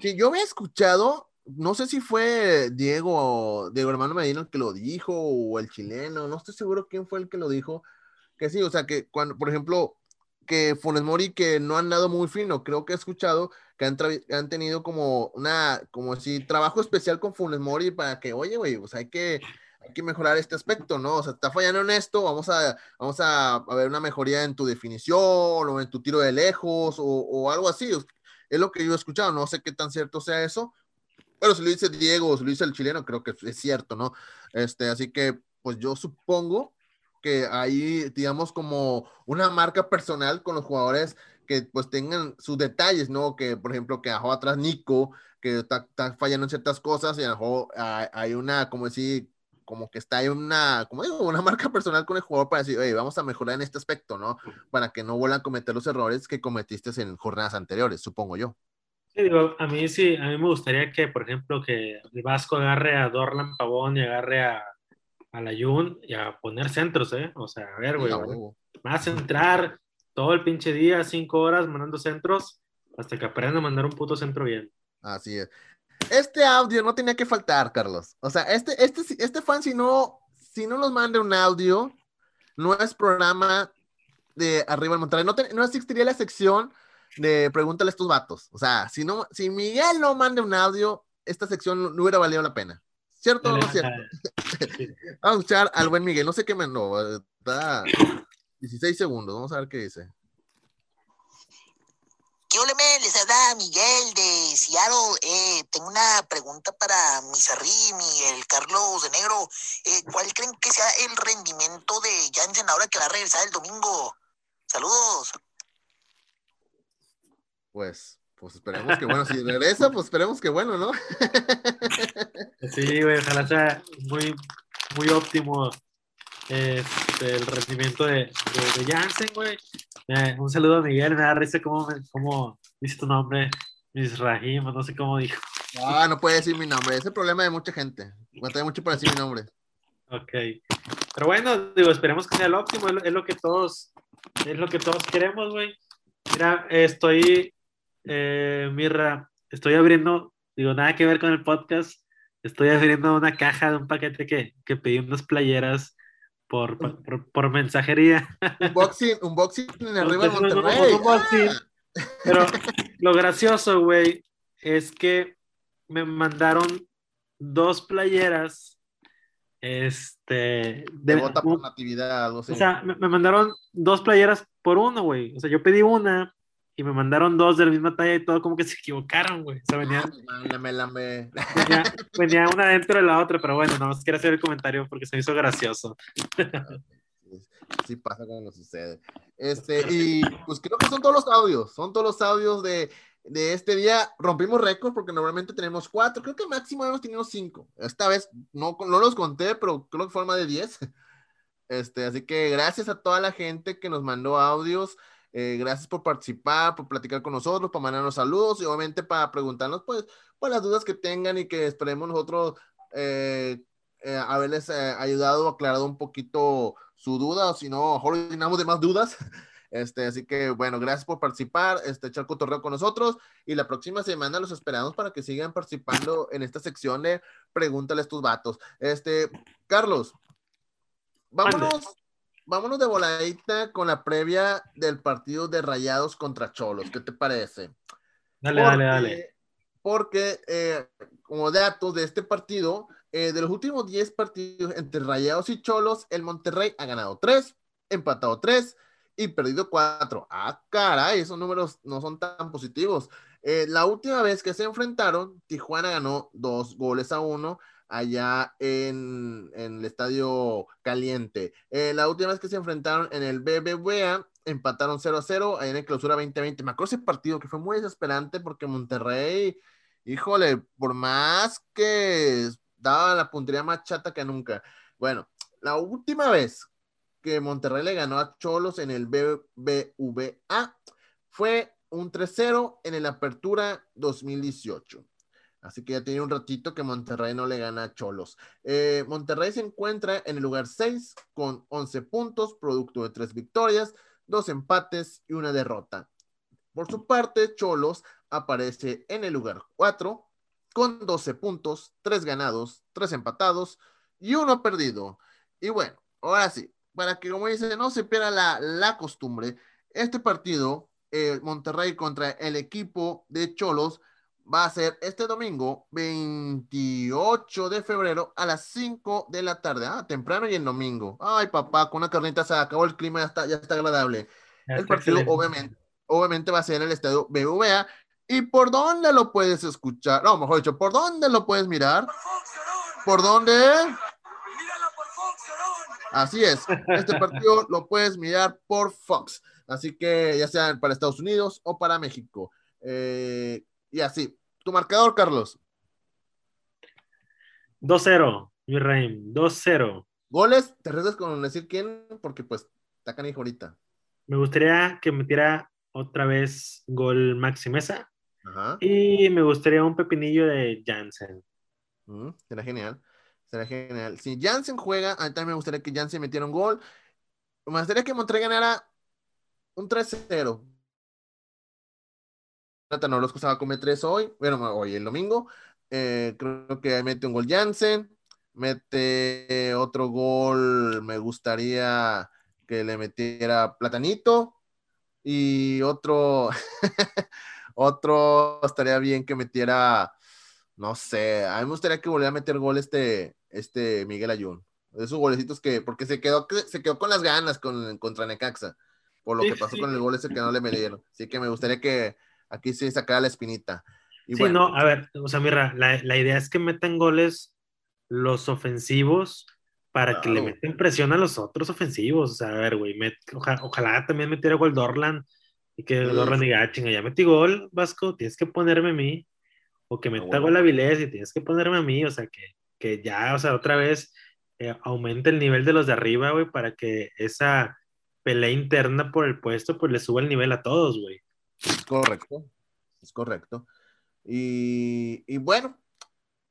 Que yo había escuchado, no sé si fue Diego, Diego Hermano Medina el que lo dijo o el chileno, no estoy seguro quién fue el que lo dijo, que sí, o sea, que cuando, por ejemplo, que Funes Mori que no han dado muy fino, creo que he escuchado que han, han tenido como una, como si trabajo especial con Funes Mori para que, oye, güey, pues hay que, hay que mejorar este aspecto, ¿no? O sea, está fallando en esto, vamos a, vamos a, a ver una mejoría en tu definición o en tu tiro de lejos o, o algo así. Es lo que yo he escuchado, no sé qué tan cierto sea eso, pero si lo dice Diego o si lo dice el chileno, creo que es cierto, ¿no? Este, así que, pues yo supongo que ahí, digamos, como una marca personal con los jugadores que pues tengan sus detalles, ¿no? Que, por ejemplo, que dejó atrás Nico, que está, está fallando en ciertas cosas y a lo mejor hay, hay una, como decir, como que está ahí una, como digo, una marca personal con el jugador para decir, oye, vamos a mejorar en este aspecto, ¿no? Para que no vuelvan a cometer los errores que cometiste en jornadas anteriores, supongo yo. Sí, digo, a mí sí, a mí me gustaría que, por ejemplo, que el Vasco agarre a Dorlan Pavón y agarre a, a la Jun y a poner centros, ¿eh? O sea, a ver, güey, a entrar todo el pinche día, cinco horas, mandando centros, hasta que aprenda a mandar un puto centro bien. Así es. Este audio no tenía que faltar, Carlos. O sea, este, este, este fan, si no, si no nos manda un audio, no es programa de Arriba el Monterrey. No, te- no existiría la sección de Pregúntale a estos vatos. O sea, si, no, si Miguel no manda un audio, esta sección no, no hubiera valido la pena. ¿Cierto o no es cierto? Vamos a escuchar al buen Miguel. No sé qué me no, está 16 segundos. Vamos a ver qué dice. ¿Qué ole? Les habla Miguel de Seattle. Eh, tengo una pregunta para Misarrim y el Carlos de Negro. Eh, ¿Cuál creen que sea el rendimiento de Jansen ahora que va a regresar el domingo? Saludos. Pues, pues esperemos que bueno, si regresa, pues esperemos que bueno, ¿no? Sí, güey, ojalá sea muy, muy óptimo este, el rendimiento de, de, de Jansen, güey. Eh, un saludo a Miguel, me da risa cómo, me- cómo dice tu nombre, Misrahim, no sé cómo dijo. Ah, no puede decir mi nombre. Ese es el problema de mucha gente. Batalla mucho para decir mi nombre. Ok. Pero bueno, digo, esperemos que sea el óptimo, es lo, es lo que todos, es lo que todos queremos, güey. Mira, estoy, eh, Mirra, estoy abriendo, digo, nada que ver con el podcast, estoy abriendo una caja de un paquete que, que pedí unas playeras por, por, por mensajería. Unboxing, unboxing en arriba de Monterrey. Pero lo gracioso, güey, es que me mandaron dos playeras, este, De bota por natividad, algo así. o sea, me, me mandaron dos playeras por uno, güey. O sea, yo pedí una y me mandaron dos de la misma talla y todo como que se equivocaron, güey. O sea, venía, Lame, lame. venía, venía una dentro de la otra, pero bueno, no más quiero hacer el comentario porque se me hizo gracioso. Sí pasa cuando sucede. Este, y pues creo que son todos los audios, son todos los audios de, de este día. Rompimos récord porque normalmente tenemos cuatro, creo que máximo hemos tenido cinco. Esta vez no, no los conté, pero creo que fueron más de diez. Este, así que gracias a toda la gente que nos mandó audios. Eh, gracias por participar, por platicar con nosotros, por mandarnos saludos y obviamente para preguntarnos, pues, pues las dudas que tengan y que esperemos nosotros eh, eh, haberles eh, ayudado, aclarado un poquito su duda, o si no, mejor llenamos de más dudas. Este, así que bueno, gracias por participar, este, echar cotorreo con nosotros y la próxima semana los esperamos para que sigan participando en esta sección de Pregúntale a tus vatos. Este, Carlos, vámonos, vámonos de voladita con la previa del partido de Rayados contra Cholos. ¿Qué te parece? Dale, dale, dale. Porque, eh, como datos de este partido, eh, de los últimos 10 partidos entre Rayados y Cholos, el Monterrey ha ganado 3, empatado 3 y perdido 4. Ah, caray, esos números no son tan positivos. Eh, la última vez que se enfrentaron, Tijuana ganó 2 goles a 1 allá en, el Estadio Caliente. Eh, la última vez que se enfrentaron en el BBVA, empataron 0 a 0 ahí en el clausura 2020. Me acuerdo ese partido que fue muy desesperante porque Monterrey, híjole, por más que daba la puntería más chata que nunca. Bueno, la última vez que Monterrey le ganó a Cholos en el BBVA fue un 3-0 en el Apertura 2018. Así que ya tiene un ratito que Monterrey no le gana a Cholos. Eh, Monterrey se encuentra en el lugar 6 con 11 puntos, producto de 3 victorias, 2 empates y una derrota. Por su parte, Cholos aparece en el lugar 4 con 12 puntos, 3 ganados, 3 empatados y uno perdido. Y bueno, ahora sí, para que como dice, no se pierda la, la costumbre, este partido, eh, Monterrey contra el equipo de Cholos, va a ser este domingo 28 de febrero a las 5 de la tarde. Ah, temprano y el domingo. Ay, papá, con una carnita se acabó el clima, ya está, ya está agradable. Ya el está partido excelente. obviamente, obviamente va a ser en el estadio BBVA. ¿Y por dónde lo puedes escuchar? No, mejor dicho, ¿por dónde lo puedes mirar? ¿Por dónde? Así es, este partido lo puedes mirar por Fox. Así que ya sea para Estados Unidos o para México. Eh, y así, tu marcador, Carlos. 2-0, mi rey, 2-0. Goles, te arriesgas con decir quién, porque pues está canijo ahorita. Me gustaría que metiera otra vez gol Maxi Mesa Ajá. y me gustaría un pepinillo de Jansen. Mm, será genial. Será genial. Si Jansen juega, a mí también me gustaría que Jansen metiera un gol. Me gustaría que Monterrey ganara un 3-0. Jonathan Orozco se va a comer 3 hoy. Bueno, hoy el domingo. Eh, creo que mete un gol Jansen. Mete otro gol. Me gustaría que le metiera Platanito. Y otro. otro estaría bien que metiera. No sé, a mí me gustaría que volviera a meter gol este, este Miguel Ayun. De esos golecitos que, porque se quedó, se quedó con las ganas con, contra Necaxa, por lo que pasó con el gol ese que no le metieron. Así que me gustaría que aquí sí sacara la espinita. Y sí, bueno, no, a ver, o sea, mira, la, la idea es que metan goles los ofensivos para que le metan presión a los otros ofensivos. O sea, a ver, güey, met- oja- ojalá también metiera gol Dorlan y que Sí. Dorlan diga, "Ah, chinga, ya metí gol, Vasco, tienes que ponerme a mí. O que meta bueno. gol Avilés y tienes que ponerme a mí. O sea, que, que ya, o sea, otra vez eh, aumente el nivel de los de arriba, güey, para que esa pelea interna por el puesto, pues le suba el nivel a todos, güey. Es correcto. Es correcto. Y, y bueno,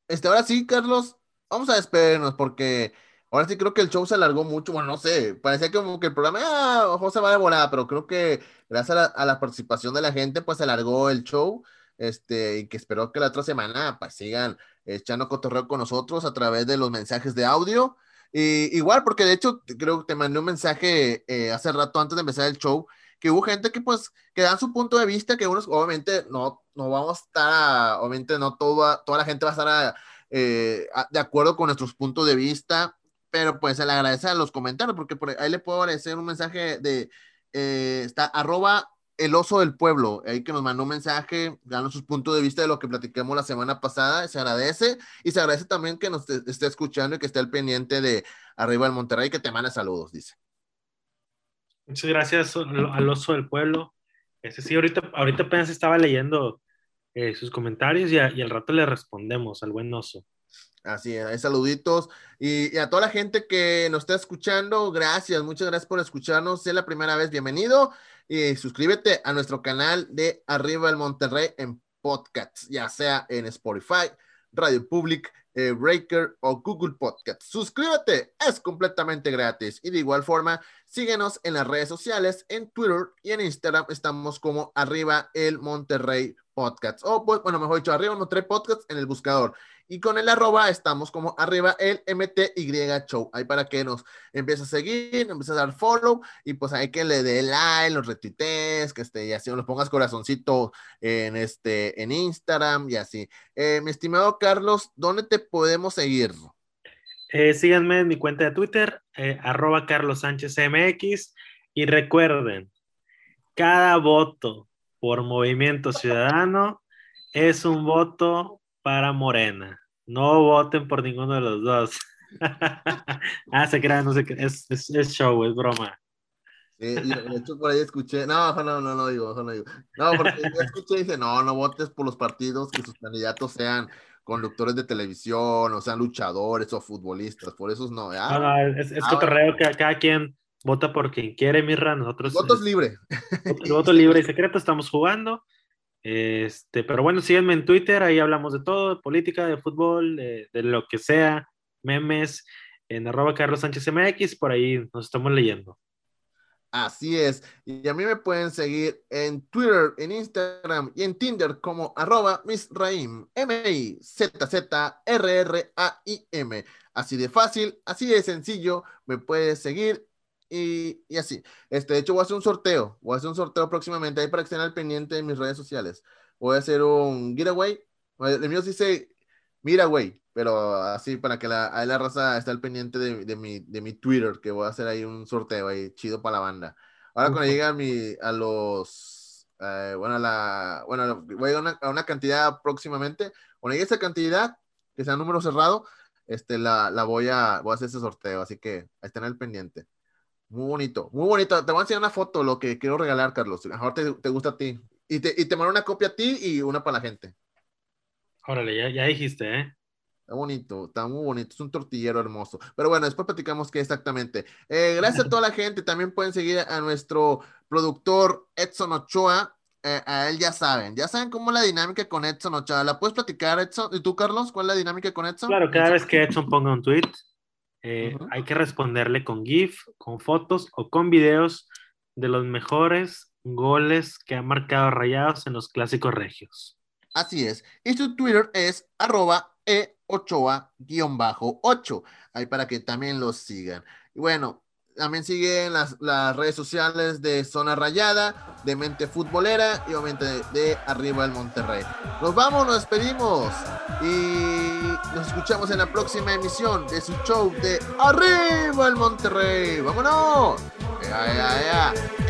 este, ahora sí, Carlos, vamos a despedirnos porque ahora sí creo que el show se alargó mucho. Bueno, no sé, parecía como que el programa, ah, ojo, se va de volada, pero creo que gracias a la, a la participación de la gente, pues se alargó el show. Este, y que espero que la otra semana pues sigan echando cotorreo con nosotros a través de los mensajes de audio. Y igual, porque de hecho, creo que te mandé un mensaje eh, hace rato antes de empezar el show, que hubo gente que pues, que dan su punto de vista, que unos, obviamente, no, no vamos a estar, a- obviamente, no toda, toda la gente va a estar eh, de acuerdo con nuestros puntos de vista, pero pues se le agradece a los comentarios, porque por ahí le puedo agradecer un mensaje de, eh, está arroba el oso del pueblo, ahí que nos mandó un mensaje, dando sus puntos de vista de lo que platicamos la semana pasada, se agradece, y se agradece también que nos esté, esté escuchando y que esté al pendiente de arriba del Monterrey, que te manda saludos, dice. Muchas gracias al oso del pueblo. Ese sí, ahorita, ahorita apenas estaba leyendo eh, sus comentarios y, al rato le respondemos al buen oso. Así es, saluditos. Y, y a toda la gente que nos está escuchando, gracias, muchas gracias por escucharnos. Si es la primera vez, bienvenido. Y suscríbete a nuestro canal de Arriba el Monterrey en podcasts, ya sea en Spotify, Radio Public, eh, Breaker o Google Podcast. Suscríbete, es completamente gratis. Y de igual forma, síguenos en las redes sociales, en Twitter y en Instagram. Estamos como Arriba el Monterrey Podcast. O, pues, bueno, mejor dicho, Arriba Monterrey Podcast en el buscador. Y con el arroba estamos como arriba el MTY Show. Ahí para que nos empiece a seguir, empiece a dar follow y pues hay que le dé like, los retuitees, que este, y así nos pongas corazoncito en este, en Instagram y así. Eh, mi estimado Carlos, ¿dónde te podemos seguir? Eh, síganme en mi cuenta de Twitter, eh, arroba Carlos Sánchez MX. Y recuerden, cada voto por Movimiento Ciudadano es un voto para Morena. No voten por ninguno de los dos. ah, se crean, no sé qué. Es, es, es show, es broma. Y de hecho por ahí escuché, no, no, no, no digo, no digo. No, porque yo escuché y dice, no, no votes por los partidos que sus candidatos sean conductores de televisión, o sean luchadores o futbolistas, por eso no. ah, No, no, es, es ah, cotorreo que cada quien vota por quien quiere, Mirra. Nosotros. Votos libre. El voto libre y secreto, estamos jugando. Este, pero bueno, síganme en Twitter, ahí hablamos de todo, de política, de fútbol, de, lo que sea, memes, en arroba Carlos Sánchez MX, por ahí nos estamos leyendo. Así es. Y a mí me pueden seguir en Twitter, en Instagram y en Tinder como arroba misraim, M-I-Z-Z-R-R-A-I-M. Así de fácil, así de sencillo, me puedes seguir y, y, así. Este, de hecho, voy a hacer un sorteo. Voy a hacer un sorteo próximamente ahí para que estén al pendiente de mis redes sociales. Voy a hacer un giveaway. El mío dice, mira, güey, pero así para que la, ahí la raza esté al pendiente de, de, mi, de mi Twitter, que voy a hacer ahí un sorteo ahí chido para la banda. Ahora cuando llegue a, mi, a los, eh, bueno, a la, bueno, voy a, una, a una cantidad próximamente. Cuando llegue esa cantidad, que sea un número cerrado, este, la, la voy, a, voy a hacer ese sorteo, así que estén al pendiente. Muy bonito, muy bonito. Te voy a enseñar una foto, lo que quiero regalar, Carlos. Mejor te, te gusta a ti. Y te, y te mando una copia a ti y una para la gente. Órale, ya, ya dijiste, ¿eh? Está bonito, está muy bonito, es un tortillero hermoso. Pero bueno, después platicamos qué exactamente. Eh, gracias a toda la gente, también pueden seguir a nuestro productor Edson Ochoa. Eh, a él ya saben, ya saben cómo es la dinámica con Edson Ochoa. ¿La puedes platicar, Edson? ¿Y tú, Carlos? ¿Cuál es la dinámica con Edson? Claro, cada vez que Edson ponga un tweet, eh, uh -huh. hay que responderle con GIF, con fotos o con videos de los mejores goles que han marcado rayados en los clásicos regios. Así es. Y su Twitter es arroba e Ochoa-8, ahí para que también los sigan. Y bueno, también siguen las, las, redes sociales de Zona Rayada, de Mente Futbolera y obviamente de, de, Arriba el Monterrey. Nos vamos, nos despedimos y nos escuchamos en la próxima emisión de su show de Arriba el Monterrey. ¡Vámonos! ¡Ya, ya, ya!